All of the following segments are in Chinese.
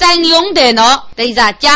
真用的喏，对着脚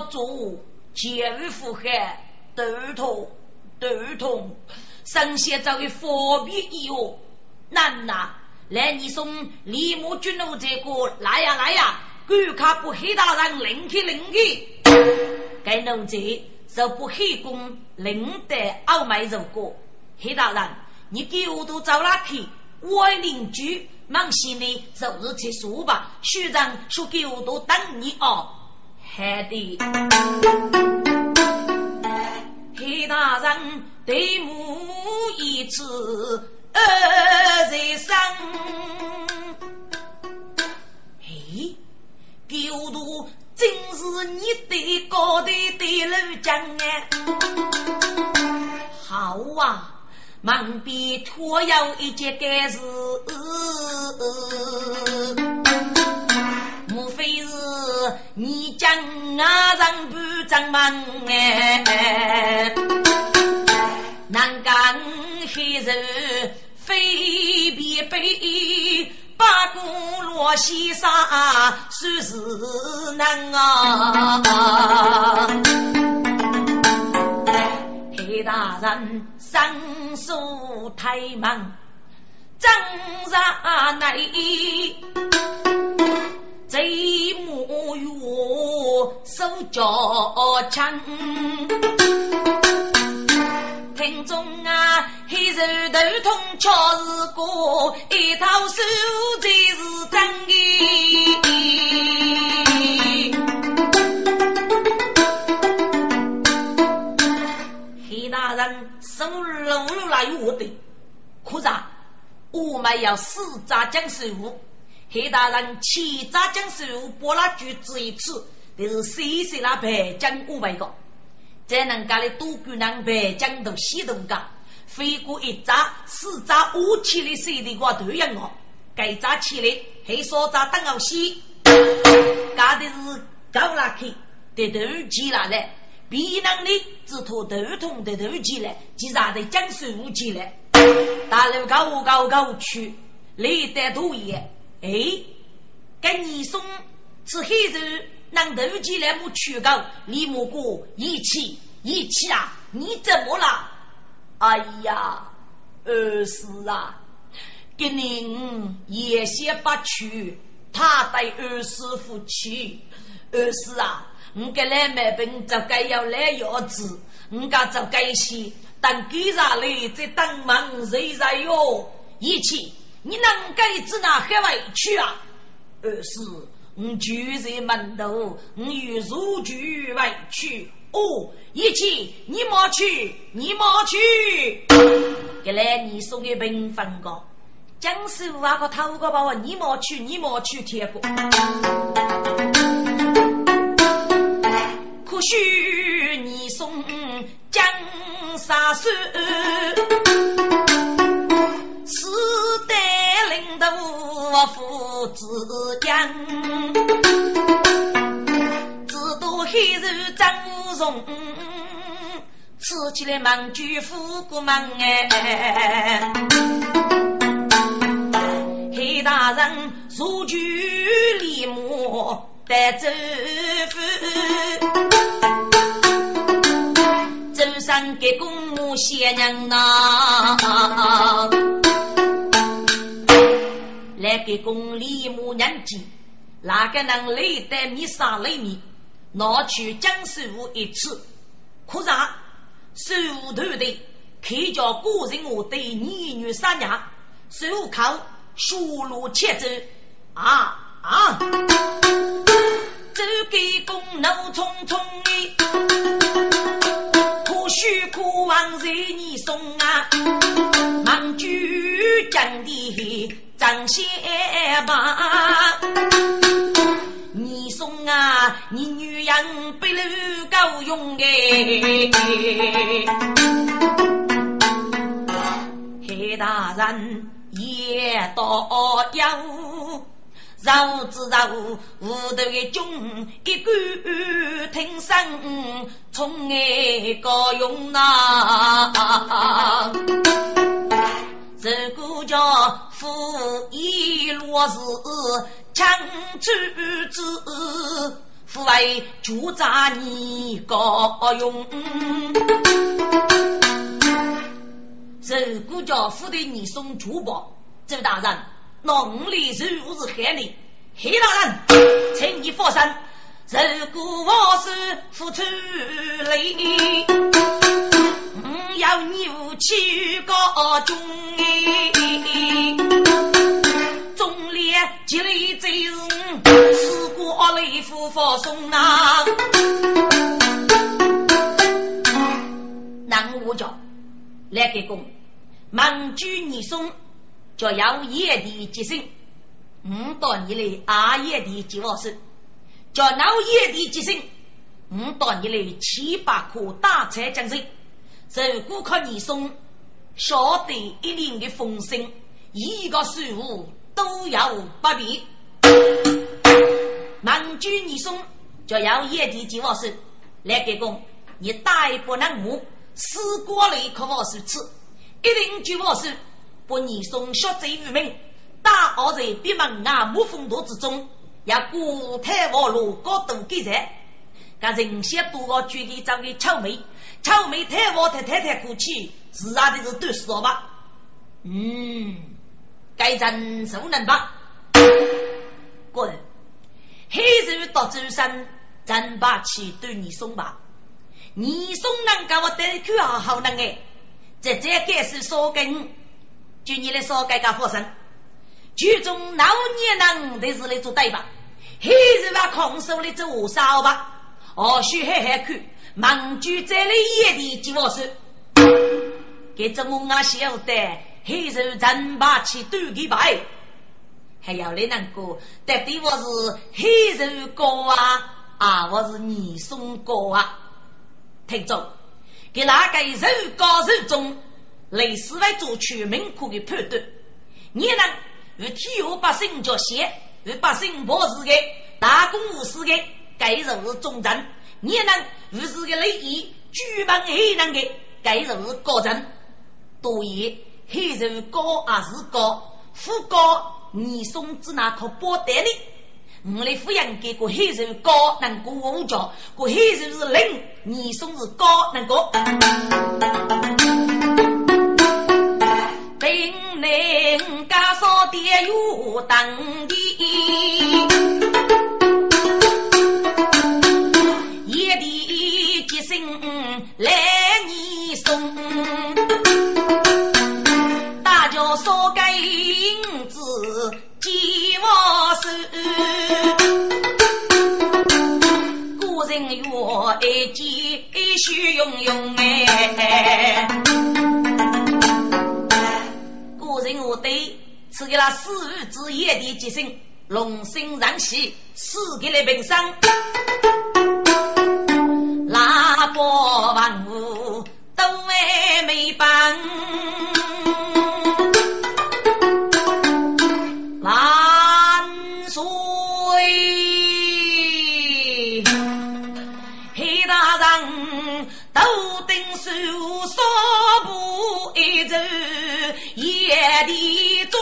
本。做前日腹海头痛头痛，神仙找个方便医药，难呐！来，你送李木军奴这个来呀来呀！赶快不黑大人领去领去！该奴才就不黑工领得傲慢如果，黑大人，你给我都找哪去？我邻居忙心里就是去说吧，学长说给我都等你哦。害的，黑大人对母一次二在生，嘿，狗肚真是你的高的的路将哎，好啊，旁边托有一件盖事。莫非是你将啊人不张忙哎？难讲黑人非别悲，八股落西沙算是难啊！黑大人伸手太忙，张啥来？贼母月手脚轻，听众啊，黑人头痛却是过，一套手才是真的。黑大人手露露来我的，可是我们要四扎将手。黑大人七扎将手拨拉锯子一次，都是谁谁那白将五百个，在人家的多姑娘白将都西东家，飞过一扎四扎五千里水的我都要我，该扎起来黑少扎当好西，干的是高拉去的头起来了，比能力只托头痛的头起来，就让的将手五起来，大路高高高去，累得多也。哎，跟你送吃黑人，能头起来么？去高李木哥一起一起啊！你怎么了？哎呀，二师啊，给您也先不去，他带二师傅去。二师啊，我给来买本，就该要来药子，我家就该些，等给上来再等忙谁在哟？一起。你能给子那很委屈啊？二是，我住在门头，我有如举委屈。哦，一起，你莫去，你莫去。给来，你送给平分个，江师傅啊，个头个把我，你莫去，你莫去，贴过。可许你送江沙水。领导父子养，只多黑日张无容，吃起来忙举富过忙哎。黑大人如举立马带走走上给公母谢娘呐，来给公立马娘子，哪个能累得你杀累你？拿去江师傅一次，可是师傅头的开叫古人我对女女三娘，师傅靠修路切走啊啊，走给公路匆匆的，须苦往随你送啊，忙举将的张先吧。你送啊，你女人背篓够用哎！黑大人也到有，绕子绕屋头的军一杆听声从哎高用呐，这个叫富一落日。强主子，父为主扎你高用。这个叫父的你送珠宝，周大人，农历十五日黑里，黑大人，请你放心。如果我是付出力，要你武器高中。积累罪人，死过雷夫发送啊！南无教来给公，忙举你送，叫要夜的吉生。五到你来阿夜的吉瓦是，叫老夜的吉生。五到你来七八颗大菜将生，如果靠你送，晓得一年的丰盛，一个食物。都要不必，忙举你送，就要夜地几瓦事来给工，你大不能木，死过了可瓦是吃，一定就瓦事，不你送小贼于民，大儿子闭门啊木风度之中，要固态瓦路高度给在，干人些多个举的长的草莓，草莓太瓦太太太过去，自然的是都说吧，嗯。该真受能吧？滚！黑日到周身，真把气对你送吧。你送能给我得去好好能哎，这这该是说跟，就你来说该个发生。剧中老年人得是来做对吧？黑日把空手的做少吧？或许还还看，忙就在了夜里几我事，给这我啊晓得。黑手真把起端给白，还要来那个，到底我是黑手哥啊，啊我是你送哥啊，听着，给哪个手高手中，类似来做全民课的判断，你能与天下百姓叫写，与百姓博士的大公无私的，该人是忠贞，你能与是个利益，举办黑人的，该人是高正，多言。黑人高还是高，富高你松子那可包得哩？我的夫人给个黑人高能过五角，个黑人是零，你松是高能够。兵临家少爹有当的，夜的吉星来你送。少给银子几万手，古人说一件需用用哎。古人我对赐给了四日之夜的吉星，龙心让喜，赐给了平生，拉波万物都为美邦。地中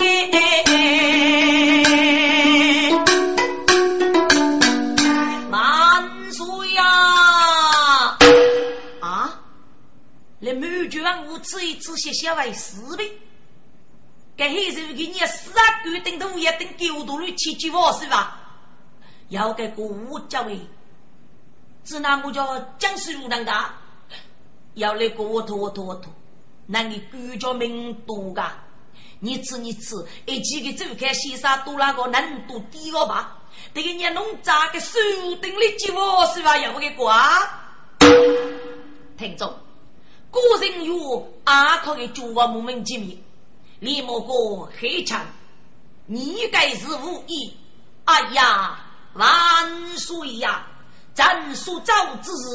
哎，万岁呀！啊，来满卷王我吃一吃些小为士兵。该黑手给你四啊，固定都也等九度里七句话是吧？要给国家为，只拿我叫江苏路当大，要来国土土土，那你国家民多噶？你吃你吃，一起给走开，先生多那个难度低个吧？这个你弄咋个手定的几话是吧？要不给挂？听众，古人有阿可的主我莫名其妙。李莫过黑强，你该是无意。哎呀，万岁呀！战书早之日，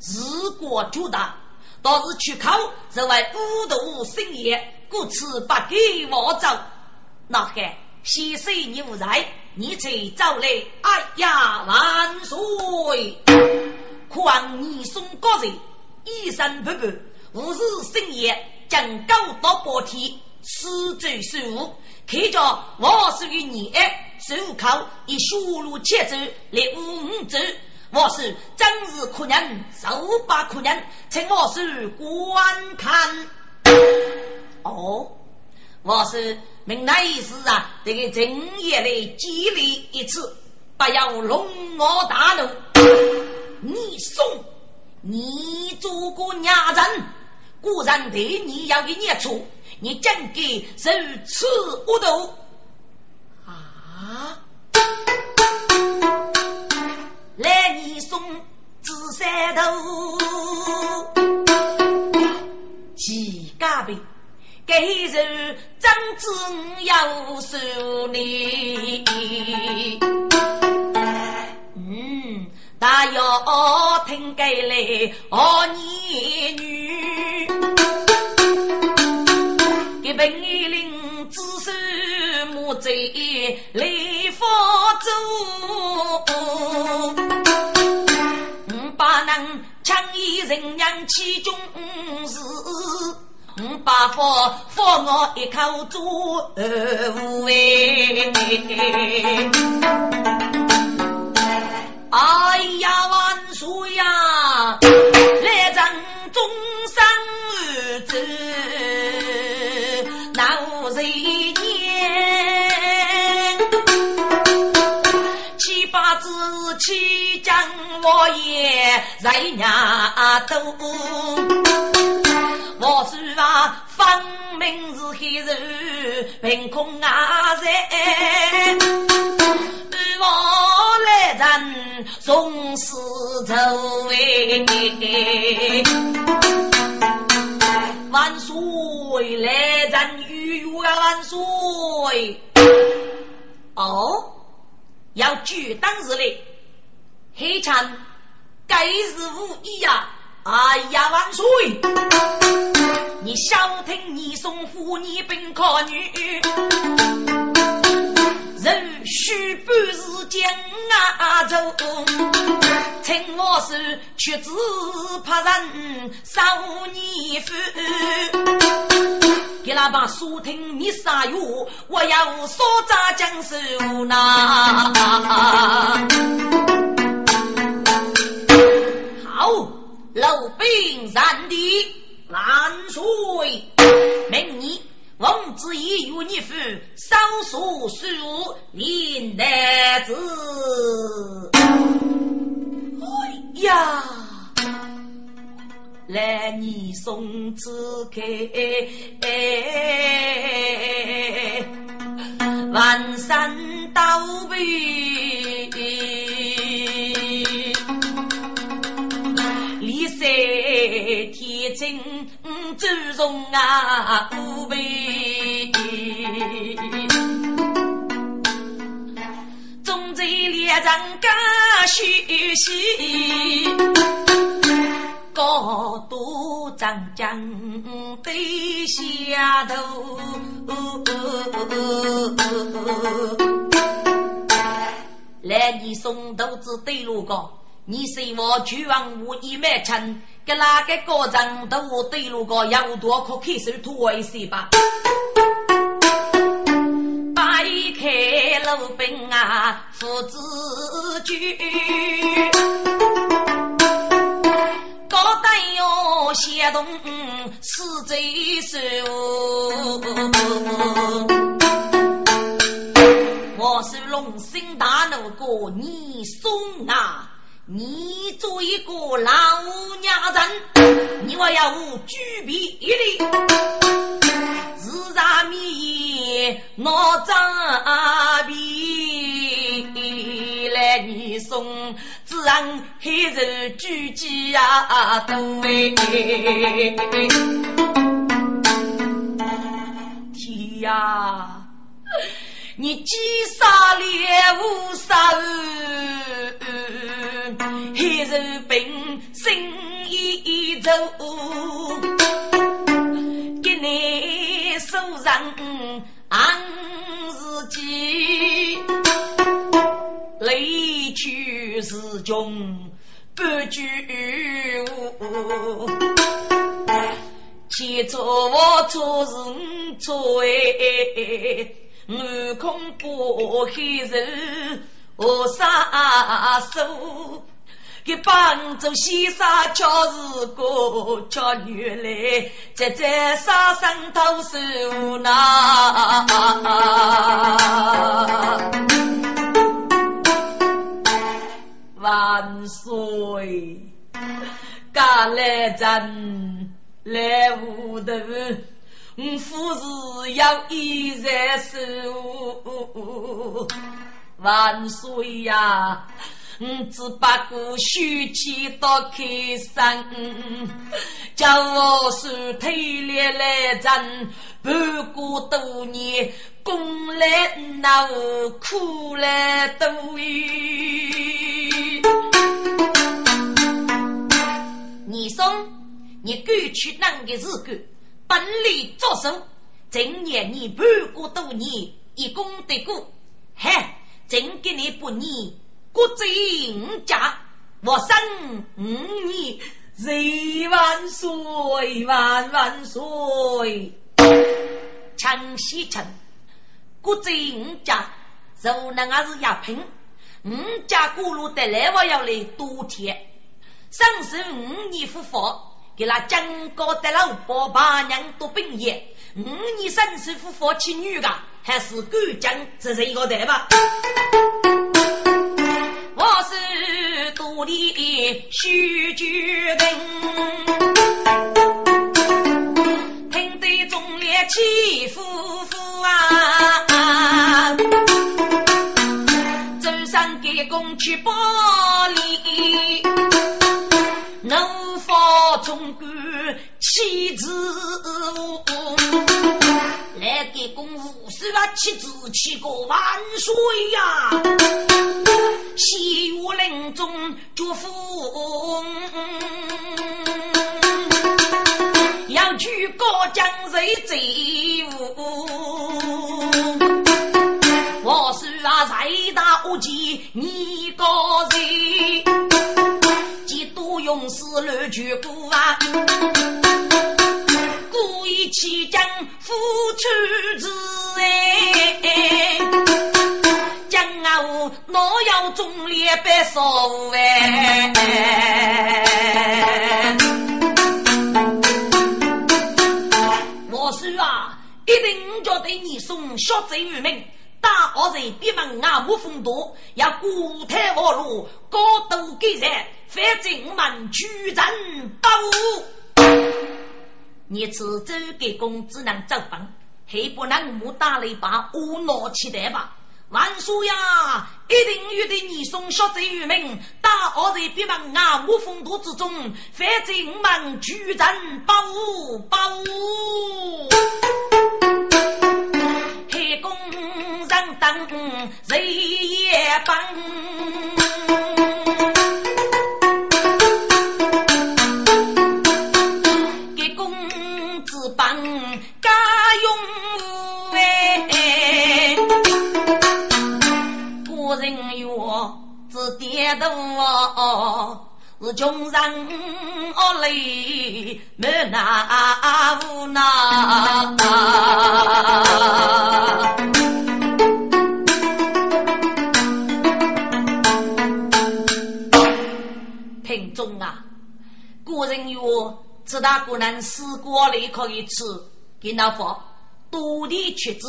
日过就大，倒是出口是为五毒生业，故此不给我走。那个西水牛在，你才走来。哎呀，万岁！况你送国人一生不败，无事生业，将高到白天。四周十五，看着我是与你哎，十五口以修路切走来五走，我是真是可人，手把可人，请我是观看。哦，我是明来时啊，这个正月来激励一次，不要龙我大怒。你送，你做过 nhà 人，固然对你要给念出。你真给受此恶毒啊！来，你送紫山头，几家兵，给人张子要收你。嗯，大要听给来，哦，你女。给本一领，只手木贼来佛祖，五把能强以人娘起中事，五把佛佛我一口做无为。哎呀，字七将我也在 nhà 头。我是啊，分明是黑人凭空啊在，我来人从死走哎。万岁！来人，御御啊！万岁！哦，要举当日嘞，黑枪，该是无意呀！哎呀，万岁！你小听你送妇女本可女。人须半日将啊走，请我是屈指派人少年夫。给那把书听你啥哟？我要所扎将手拿。好，老兵站地，万岁！命你。王子义与你父少数书林男子，哎呀，来你送此开，万山倒背，天真。祖宗啊，无辈，总在列阵干休息，高度长江对下头，来你送豆子对路高。你是我绝望无一脉成，给哪个高人都对路个要多可开手拖一些吧？开路兵啊，父子聚，高登哟协同死贼手。我是龙兴大怒过你送啊！你做一个老娘人，你我要我举笔一立，自然灭我张笔来你送，自然黑人举起呀都哎！天呀！你击杀猎无杀黑人兵心一走，给你手上暗日记，泪去是穷不惧无，去做我做人做哎。满空过黑人何杀手？给帮助先生叫是个叫女来，在在沙上投手那。万岁！家来人来屋头。我夫是要依在手，万岁呀！我只不过虚气到开山，叫我是推烈来战，半过多年，功来恼，苦来多。你说，你过去那个日子？本领作手，今年你半个多年，一功得过，嘿，真给你不年，国贼五家，我生五年，日万岁，万万岁！强西城，国贼五家，若能还是要拼，五家过路得来，我要来多天，生死五年复活。给那江高的老婆把娘都病业，五年生死夫夫妻女的，还是干将这是一个对吧？我是独立须决定，听得忠烈气呼呼啊，走上街公去报礼。总管妻子，来给公务是啊，妻子七个万岁呀！喜我临终祝福，要举高将谁贼我是啊，财大物极，你高人。多勇士乱举鼓啊，故意起将付出子哎，将啊我哪要忠烈白守哎？我说啊，一定叫对你送小贼于民。大恶人闭门啊，无风度，要固态活路，高度改善，反正我们举人不你此周给公只能走本，还不能我打了一把无脑期待吧？万岁呀！一定要对你送小贼于民，大恶人闭门啊，无风度之中，反正我们举人不不黑公人等日夜奔，用哎，古人曰：只点头哦，是穷人恶累，没那无那。听众啊，古人曰：只打古人死过了，可以吃。给老佛多地屈指，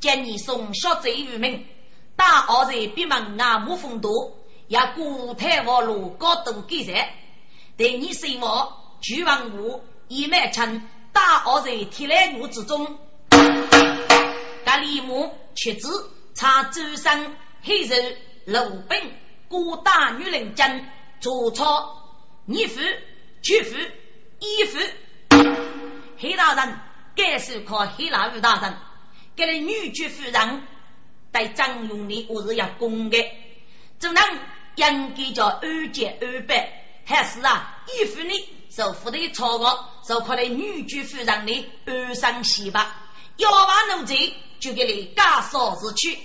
见你送小贼于民，大二人闭门啊木风度，也古台 wal 路高度改善，对你生活俱万物一满成，大二人天来路之中，噶李牧屈指查周身黑肉鲁本孤大女人真做错逆妇拒妇。衣服，黑大人，该是靠黑老五大人，给了女婿夫人，对张勇的我是要公的，只能应该叫二姐二伯，还是啊，衣服呢受负的错误，受靠了女婿夫人的二生喜吧，要完奴才就给你加嫂子去，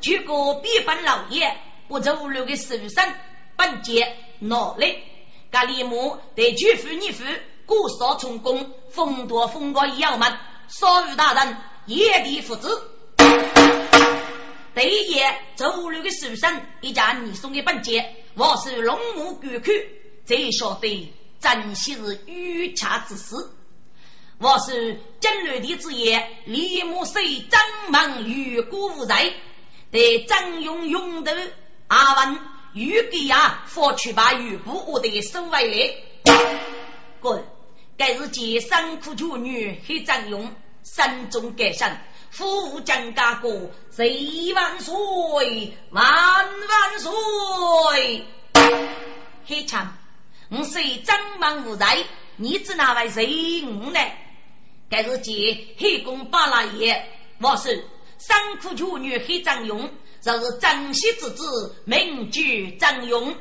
据个比本老爷不走路的手生本节脑力。噶李牧对举夫逆夫，过少充公，风多风高一样门，少尉大人夜地父子。第一夜走路的书生，一家你送的本节，我是龙目观看，才晓得珍惜是御茶之事。我是金銮的之夜，李牧虽张忙与孤无在，对张勇勇的阿文。预给呀，佛去把玉布我的收回来。滚！该是借辛苦求女黑张勇，山中改善，富将家国，谁万岁万万岁！黑强，我虽张忙无才，你只哪位谁五呢？该是借黑公八拉爷，我是辛苦求女黑张勇。就是张羲之子，名举张勇。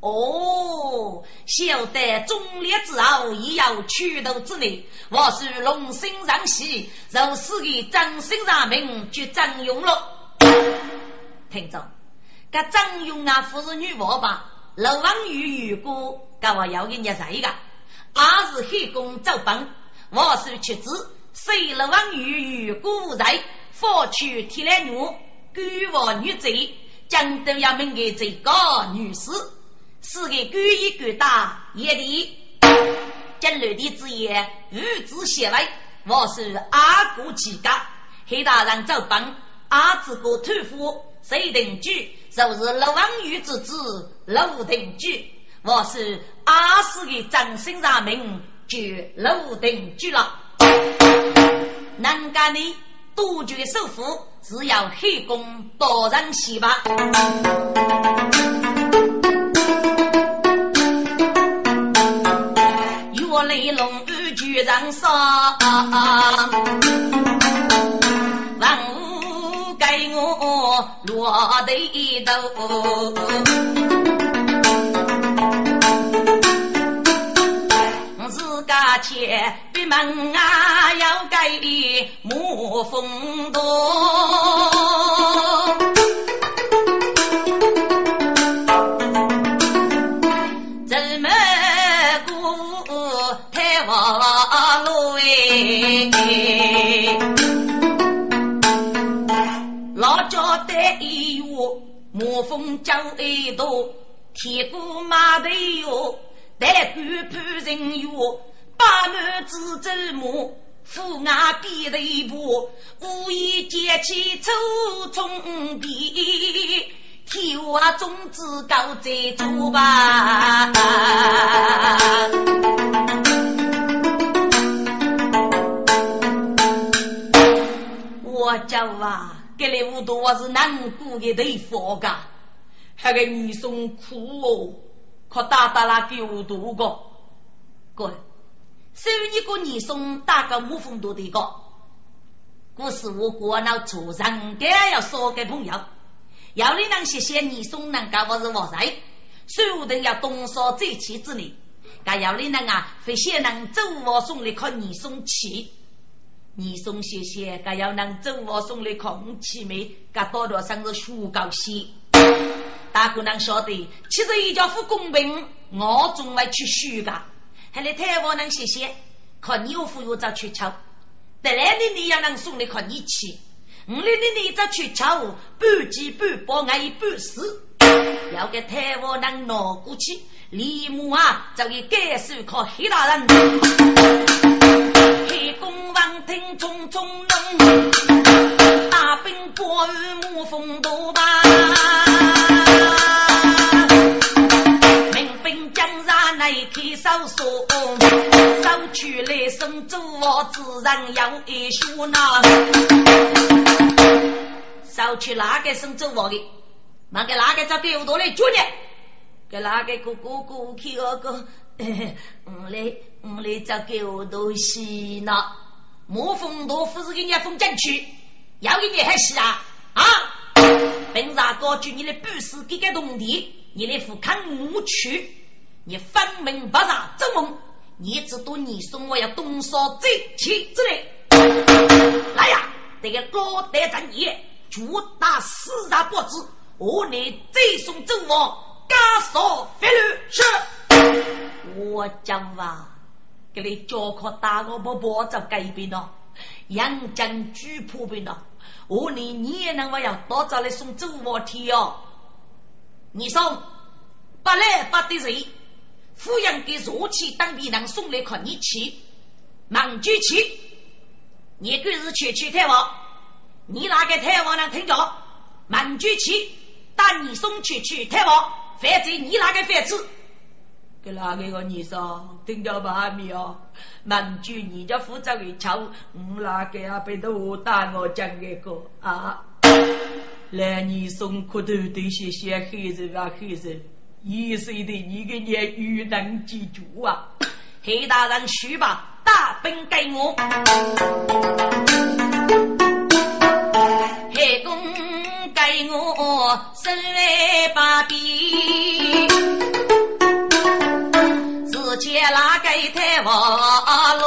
哦，晓得忠烈之后，也要取头之内。我是龙心上喜，就是的张心上命就张勇了。听着，这张勇啊，不是女娃吧？楼王玉玉哥，这我要给你说一个，二是黑公走本，我是妻子，谁楼王玉玉哥在，佛取天来女。官王女贼，将都要命的最高女士，是个官一官大也的。今日的子爷御子写来，我是阿哥几个，黑大人走本，阿子哥托付谁定居？就是陆王玉之子陆定居，我是阿四的掌心上名，就陆定居了。能干的杜绝首富。只要黑公多人喜吧，雷龙雨巨人杀，万物给我落地头。家前闭门啊，要盖木风洞。多，铁锅马头哟，带官判人哟。八门子走马，虎牙边头步，无意捡起粗葱皮，天下种子高在做吧。我叫啊，这里屋头我是难过的地方噶，还给女送苦哦，可打打那给我多个，哥。收一个女送打个木风多的个，故事我过了做人该要说给朋友，要你能谢谢你送能够我是我在，所有人要东说这气之内，该要你能啊，非先能走我送的靠你送气，你送谢谢，该要能走我送的空气没，该多多生日许高兴，大姑娘晓得，其实一家不公平，我总会去许的。还来台湾能谢谢，看你有福有早去敲，得来的你要能送你靠你去，五里的你早去敲，半饥半饱挨一半死，要给台湾人拿过去，李母啊，就以改手靠黑大人。黑公王听匆匆弄，大兵过雨沐风多吧。来开手锁，手取来送走我，自然要一说那。手取哪个送走我的？那个哪个在丢多来捉呢？给哪个哥哥哥去那个？我来我来找给我东西呢？莫风多不是给你封进去，要给你还是啊？啊！本啥高举你的本事给个农地，你的富康无去，你分明不让做梦，你知道你送我要东烧这气之类。来呀，这个高德正义，主打四大不知。我你再送走我，加少法律是。我讲话，给你教课打我不不就改变了，杨将举破变了。我你你也能我要多早来送走我天哦？你送不来不得人，抚养给弱气当兵人送来看你去，忙举起，你个是去去太王，你哪个太王能听着？忙举起。把你送去去太王，反正你哪个犯子？给哪个个女生听到把没有？满句你家负责的瞧，我哪个啊被都打我讲一个啊？来，你送苦头的些些黑人啊黑人，一岁的你个年遇能记住啊？黑大人去吧，大兵给我，黑公。给我身为把臂，直接拉给台湾喽。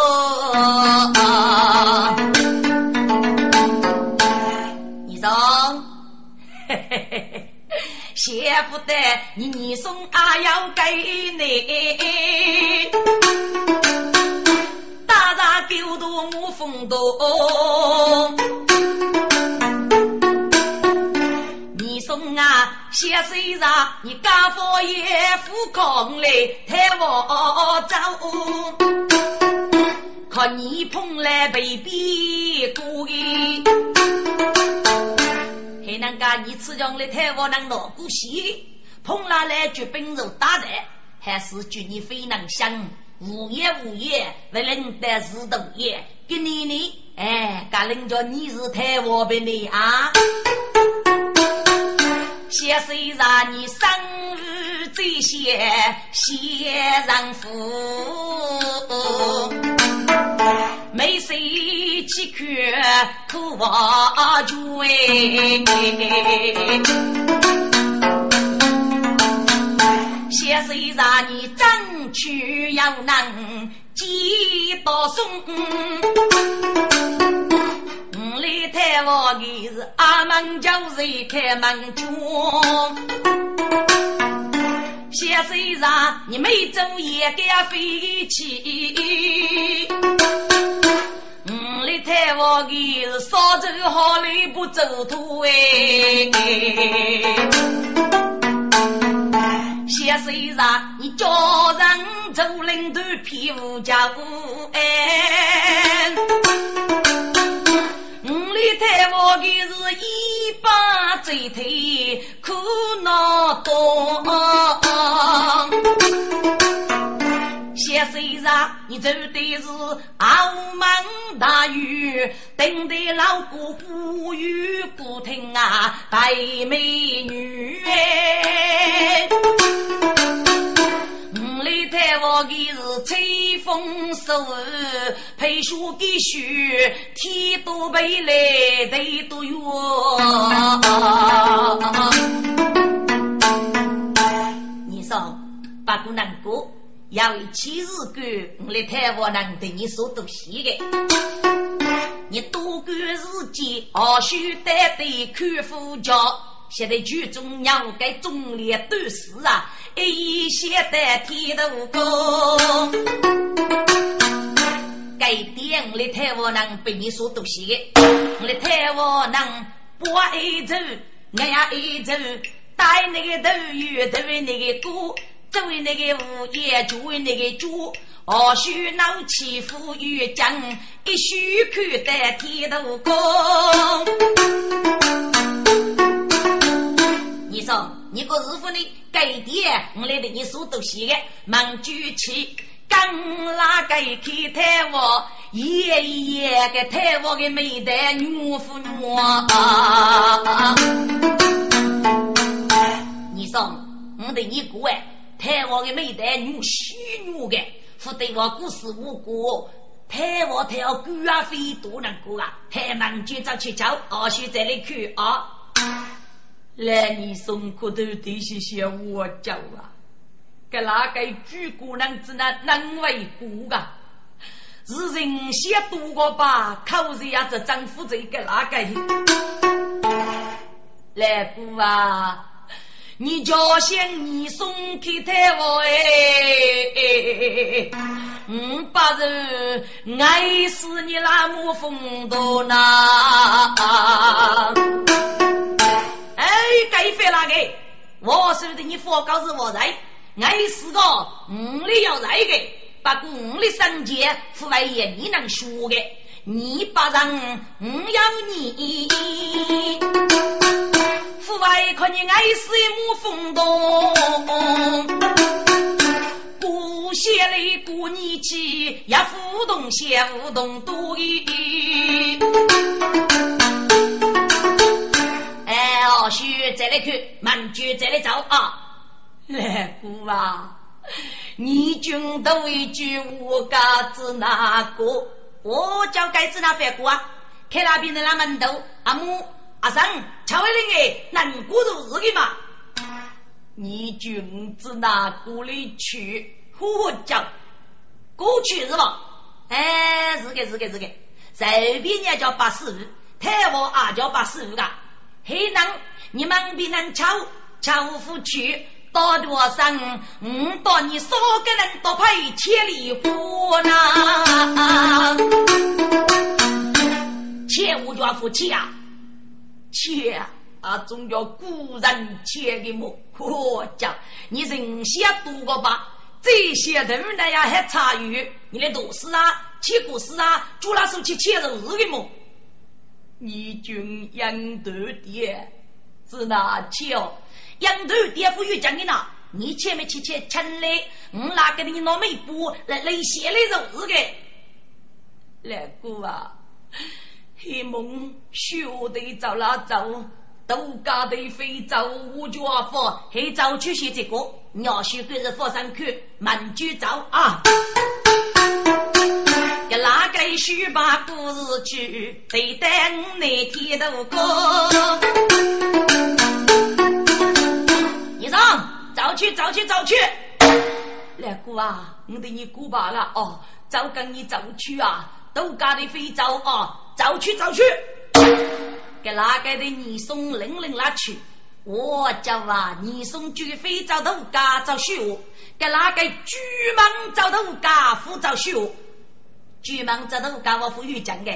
你走，嘿嘿嘿谢不得你，你送阿要给你，大大丢多我风多。送啊，谢水上你家父也富康来抬我走，看你碰来被逼过，还能噶你吃上来抬我能拿过西，碰了来绝本肉打的，还是祝你非能想无业无业，不能得是毒业，给你呢，哎，噶人家你是抬我的啊。谢谁让你生日最先谢人福？没谁去看苦望君。谢谁让你争取要能几多送？来探望的是阿门就是开门军，先生让你每周也该飞起。嗯，来探望的是少走好来不走土哎。先生你叫人做领导皮无家务哎。你太我的是一把嘴腿苦恼多，先生上你走的是傲慢大雨，等待老姑姑与不听啊，白美女哎。五里太我的是吹风手，配雪的雪，天都白来地都远。你说不过难过，有一起日干，我来太我能对你说东西的。你多干时间，何须得对看夫家？现在剧中要给忠烈斗士啊，一写得天都高。该点的台湾人被你所读写，我的台湾人不爱走，我呀爱走，带那个头鱼，作为那个锅，作为那个物业，作为那个猪，何须闹起富裕将，一须看得天都高。你说，你个师傅呢？给点，我来给你数东西的，忙举起。刚拉个开台窝，夜夜个台窝个没得女妇女。你说，我对你过哎，台窝个没得女虚女的，不对我故事无辜。台窝台要贵啊，费多能过啊？台门就早去叫，二叔在里去啊。来，你送骨头这些些我叫啊。给哪个举姑娘子那难为过啊？是人先多过吧？口子呀，这丈夫这个哪个？来姑啊，你叫醒你送给太我哎！我把人爱死你那么风度呐！哎，该飞那个，我说的你佛告是我在。爱是个五里要来的，不过五里三节父为也你能说的，你不让我要你，父为看你爱是一抹风动，不写来过你去，也互动些互动多一点。哎，哦，许再来看，满句再来找啊。来姑啊，你君都一句我嘎子哪个？我叫该子那别过啊！看那边的那门头，阿母阿生，瞧回来哎，能过日子的嘛？你君子哪过里去？我叫过去是吧？哎，是个是个是个，随便也叫八十五，太王也叫八十五个。黑人，你们别能瞧瞧夫去。到多少？我到你少个人多赔千里货呐！钱我就要付钱啊！钱啊，总要古人钱的么？我讲你人先多个吧，这些人呢呀还参与你的读书啊、切故事啊、做那手去切肉的么？你军养多点，是哪切哦？羊头爹夫又讲你呢，你前面去去请来，我拿给你拿美布来来写来肉的。来哥啊，黑梦学得走哪走，都家的非洲我就说，黑早去写这个，鸟学跟着佛山去，慢就走啊。给哪个书把故事去，对待我那天都过。上，走去走去走去！来姑啊，我对你姑爸了哦，走跟你走去啊，都家的非洲啊，走去走去！给哪个的你送零零拉去？我叫啊，你送去非洲都家找学，给哪个巨蟒找到家父找学？巨蟒找到家我父有讲的，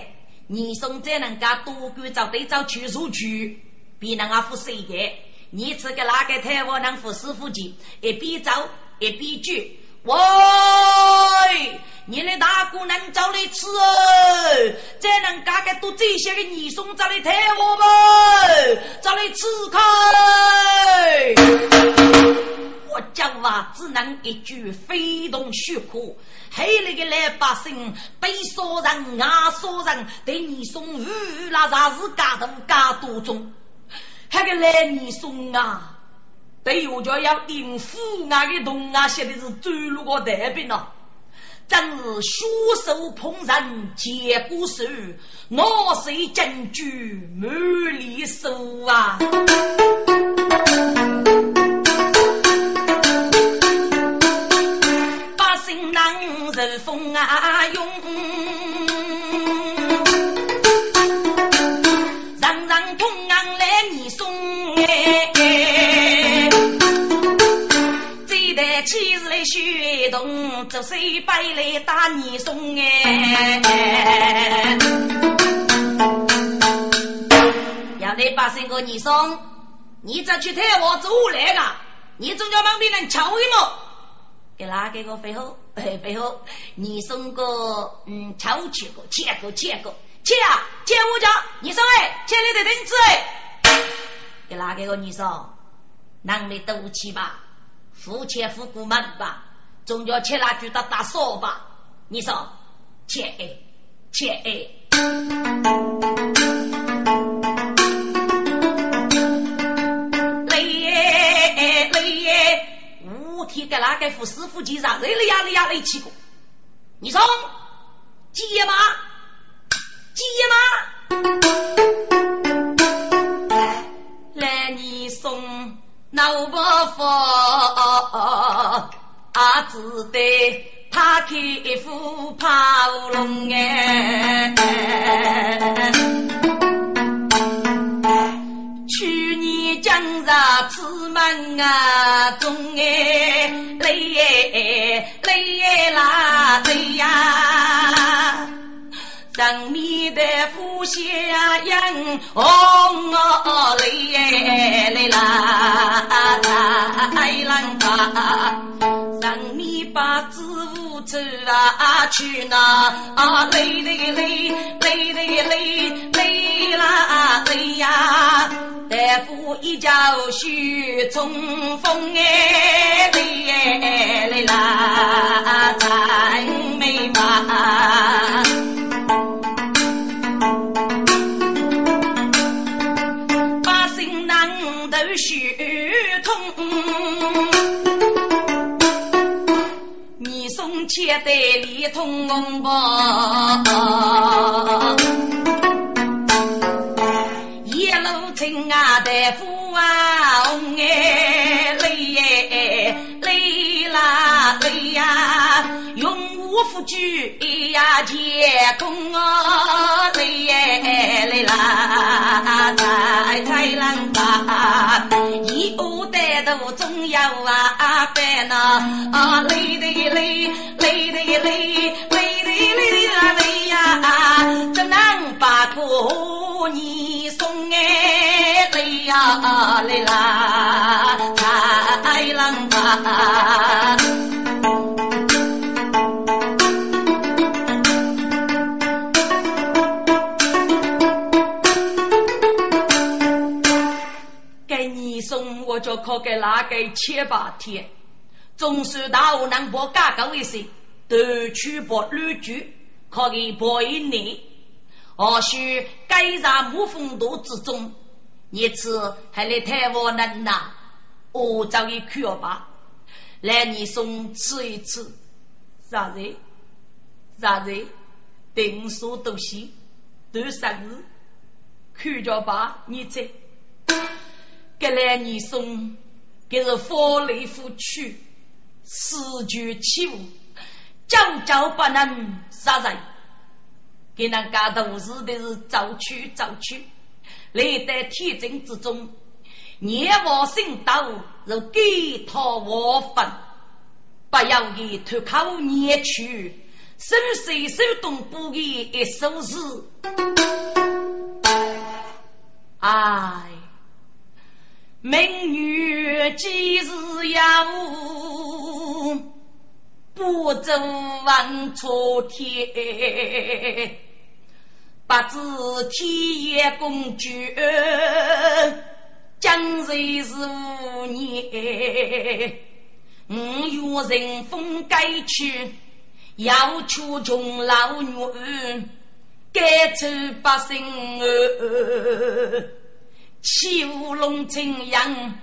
你送这人家多管找对找去数据，比那个父谁的？你吃个哪个台湾能服师傅去？一边走一边叫，喂！你的大姑能找你吃哦？再能嘎个多这些个女送找你台湾吗？找你吃开！我讲话只能一句非同小可，黑那个老百姓被杀人啊杀人，对你送五那啥是嘎多嘎多重？那个来年送啊，对我就要应付啊的同啊，写的是走路个代兵咯，真是双手捧人接过手，拿水证据满里手啊，百姓能受风啊用。你这代妻子来学动，这水白来打你送哎。要来把这个你送，你这去太我走来个，你总叫旁边人瞧一么？给哪个个背后？背后，你送个嗯，瞧去个，切个切个，切啊，切我家，你说哎，切你的凳子哎，给哪个个你说？男的赌气吧，付钱付过门吧，总要切那句打打扫吧，你说切哎，切哎。天给哪个副师傅介绍？累了呀累呀累起过。你说接吗？接吗？来你送老伯父，啊只得他开一副跑龙哎。去年将日出门啊，中哎累哎累啦累呀，上面的呼下人红哦累哎累啦太冷吧，上面把子务走啊去那啊累累累累累累累啦累呀。大夫一叫许中风哎，来来啦，真美嘛！把心囊都血痛，你送钱袋里通吧。亲啊，大夫啊，红哎泪哎泪啦泪呀，用五福举哎呀结功哦，泪哎泪啦财财郎吧，一屋带头总要啊办呐，啊累的累累的累累的累啦累呀，怎能把过你送哎？呀来啦，太冷吧！我就靠给哪个七八天，总算到能把价格为谁？都去把绿菊，可给报一年，或许该在木风度之中。一次还来探望人呐，我找一去吧，来你送吃一吃，啥子？啥子？定数都行，都生日，去着吧，你这，给来你送，给是翻来覆去，四句起舞，久久不能杀人，给那家都是的是早去早去。来在天真之中，念我心道是给他我分，不要给脱口念去，手随手动不给一首诗。哎，明月几时有？不走望错天。不知天爷公主，今日是五年。五月人风该去，要求穷老女，该走百姓儿。起舞龙井阳，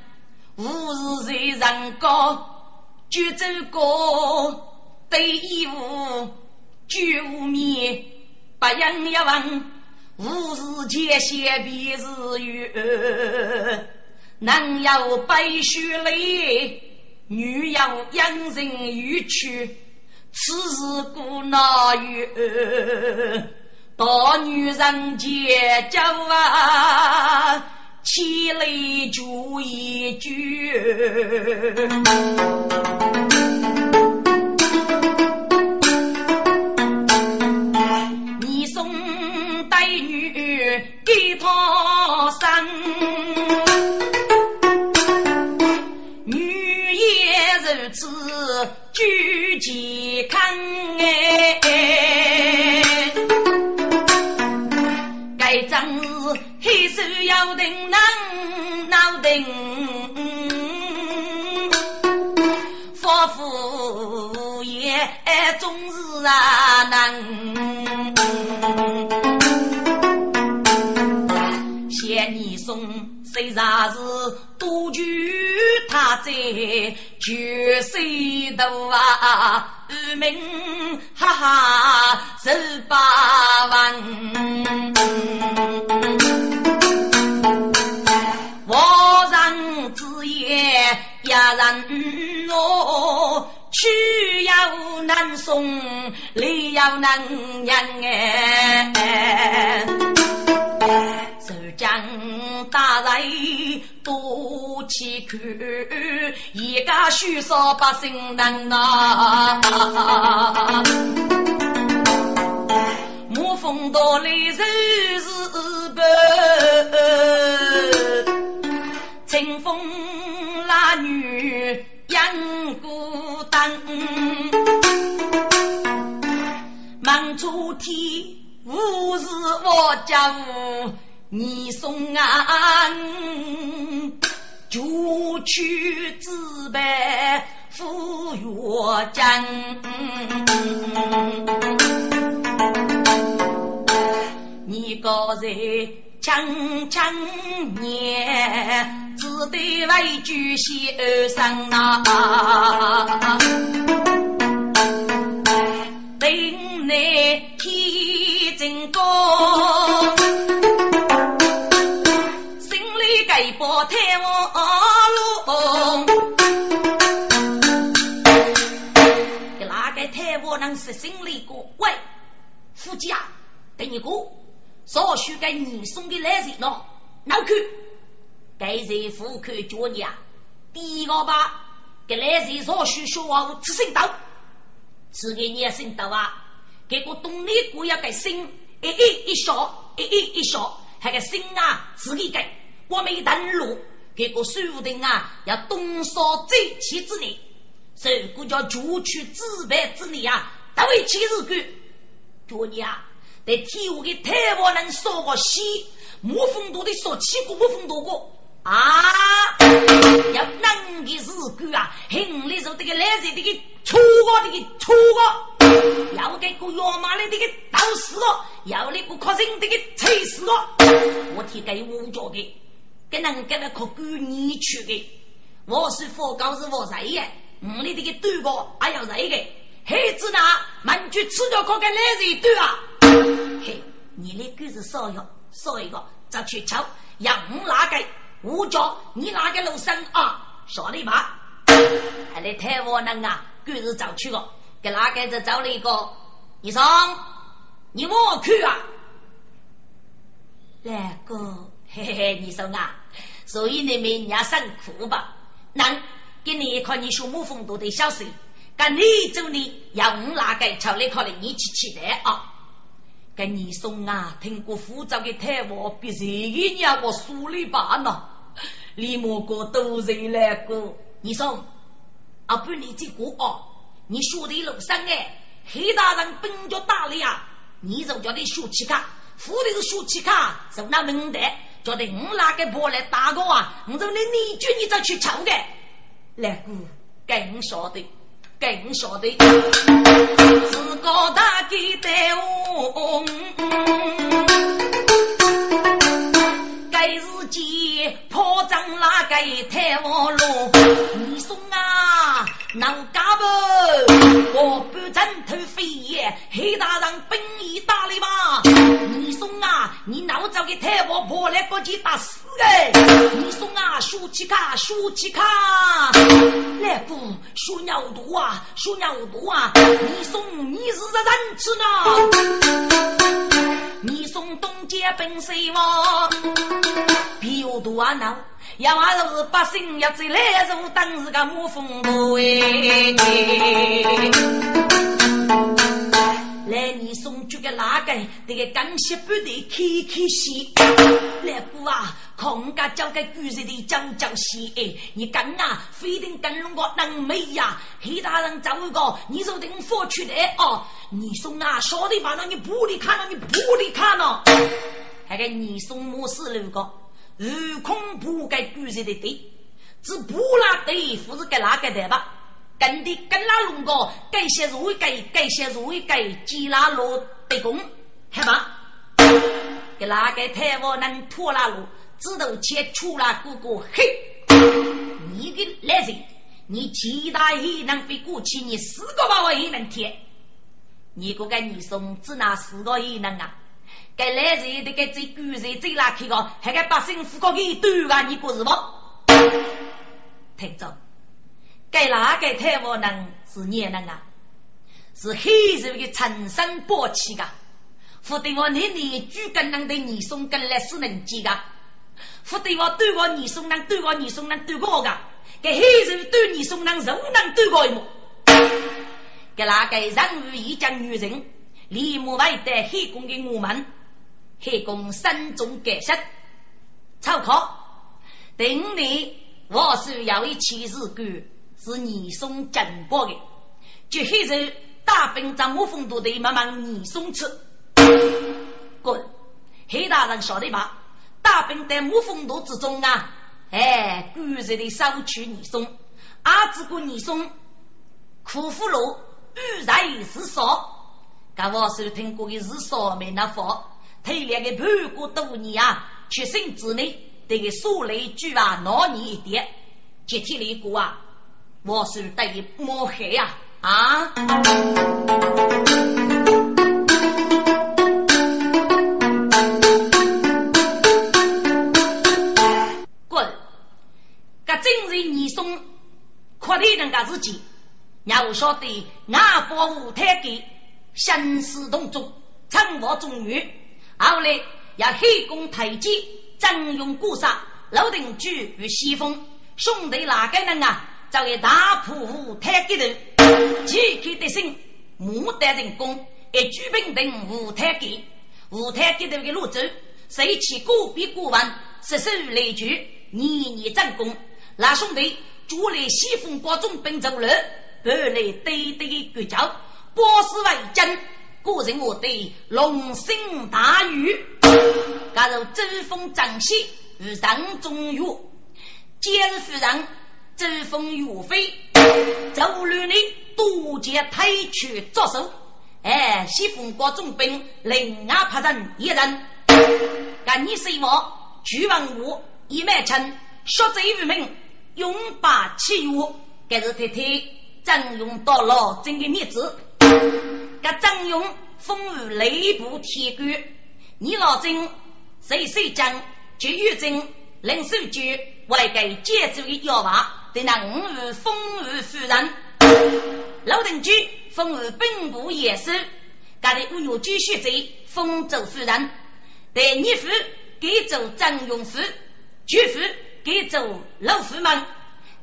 五日在人高，举州歌，对衣服，举无面。不应一问，无事前先必是冤。男有白须泪，女有养人欲去，此事古难有？大女人结交啊，起来就一句。你送带女给他生，女也如此举棋看哎，该张。黑手要定能闹定，佛父爷终是啊能，谢你送。虽然是多求他在九岁头啊，二名哈哈十八万，人我，去要难送，来要难迎哎。将大人多起看，一家许少百姓难啊！沐风到来日是不，清风拉女养孤单，忙出天无事我家务。你送啊，就去自备赴约江。你个人强强年，只得为举先生啊，等你天真高。一波太王路，给哪个太王能是心里过？喂，夫妻啊，给你过，所需给你送的来人喏，拿去，给人夫看脚你啊，第一个吧，给来人所需说话吃心刀，吃给你心刀啊，给个东里姑要给心，一一一小，一一一小，还个心啊，自己给。我没登录，这个水务队啊，要东烧贼气之力，这个叫主去自白之力啊，都会起日干。叫你啊，在天下的太王能烧个西，木风度的烧起过木风度过啊！要能的日干啊，很里头这个来人这个粗个这个粗个，要给个要马的这个刀死个，要那个客人这个锤死个，我替给五角的。给人给他可管你去的，我是佛告是我谁的，我里这个对过还要谁的？孩子呢？满句吃掉可给来人对啊！嘿，你那个是少药少一个，再去瞧，要我哪个？我叫你哪个路生啊？晓得吧？还得太我能啊！狗是找去个，给哪个就找了一个？你说，你我去啊？来个，嘿嘿嘿，你说啊？所以你们也辛苦吧？能给你看你树木风多的小事，跟你走呢，要我哪个朝你看的一起起来啊？跟你送啊，听过复杂的台话，比谁一年我数里吧呢？李莫哥都是来过，你说啊，不你这个哦，你说的路上哎，黑大人本就大了呀，你就叫你竖起卡，扶的是竖起卡，是那门的。觉得我哪个婆来打我啊？我说你你句你再去瞧的，来姑更晓得，更晓得，自个大给带我，该是见破张那个太王路，你说啊？能干不？我半枕头飞也，黑大人本意大了吧？你说啊，你老早给太婆婆来过去打死哎！你说啊，输起卡，输起卡，来不？输尿毒啊，输尿毒啊！你说你是个人吃呢？你送东街本水王，皮有多啊闹？要话是百姓要走来路，当是个木风路哎。来你送去个哪个？这个刚些部队开开戏，来不啊？空家交给古人的讲讲戏哎，你跟啊，非得跟弄个能美呀？黑大人找一个，你说等佛去的哦？你送啊，晓得把那你不离看了，你不离看了，还给你送模式那个，如空不该古人的对，只不拉对，不是给哪个的吧？跟的跟那龙哥，改些如意改，改些如意改，吉拉罗得功，好吧？给哪个太王能拖拉路，只头切出了哥哥嘿！你个来人，你七大也能飞过去，你四个娃娃也能贴。你个个女送只拿四个也能啊？该来人的个最古人最拉开个，还该把幸福个给端啊？你不是不？听着。该哪个太无能是孽能啊？是黑手的陈生宝气的，不对我年年举根能对你送根来是能记的，不对我对我你送能对我你送能对我的，给黑社会对你送能肉能对我一么？给哪个人物一将女人，立马外带黑工的我们，黑公身中改色，超考，等你我是要一起日干。是你送进宝的，就黑手大兵张木风都得慢慢你送吃。滚！黑大人晓得吧？大兵在木风都之中啊！哎，古人的收取你送，阿只顾你送，苦福禄遇在是少。刚我是听过的是少没那佛，推两个半个多年啊，出生之内这个数雷句啊，闹你一点，集体来过啊。我是得摸黑呀啊！滚！这真是你送可怜人家自己，让我晓得阿伯五太给生死同中，称我中原。后来要黑公太监征用过杀，老定居与西风兄弟哪个人啊？作为大铺五太给头，旗开得胜，牡丹成功，一举平定五太给。五太给头的泸州，谁起个别过万，十手雷举，年年战功。那兄弟主来西风国中兵走了，二来对对的国教，波斯为真，个人我对龙兴大狱，加入周风张西与上中岳，奸夫人。周风岳飞，周律令多借推去作手，哎，西风国重兵另外派人一人，干你什么？巨王武一脉称，血贼于民，勇霸气勇，该是太太张勇到老真的面子。该张勇封于内部铁杆，你老曾谁谁将就玉珍林守举外给接州的要法。对那五位风雨夫人，老邓居封为兵部野守，家里五女继续在丰州夫人。对二夫改做张永福，舅父改做老夫门。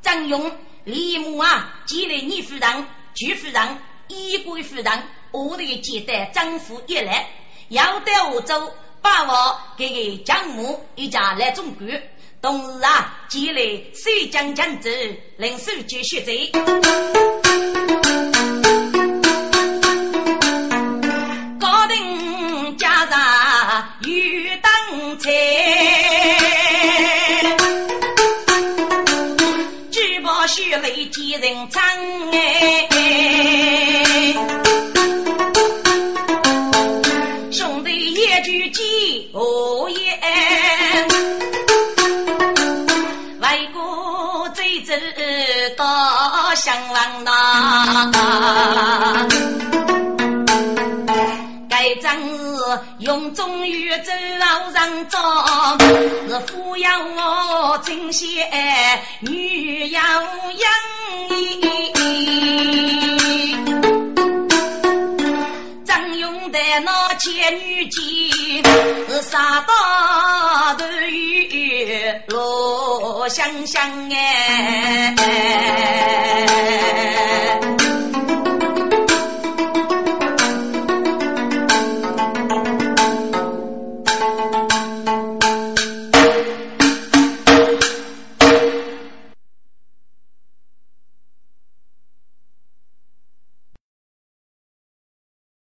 张永立马啊，即来二夫人、舅夫人、衣柜夫人，我的接待张夫一来，要到我州把我给给江母一家来中国。同时啊，积累水江江州人手继续走，高定加上有当差，举报血泪几人唱哎，到相王那，该张是用中玉走老人走，是抚养我金仙女养养。那千女剑是杀到头与落香香哎。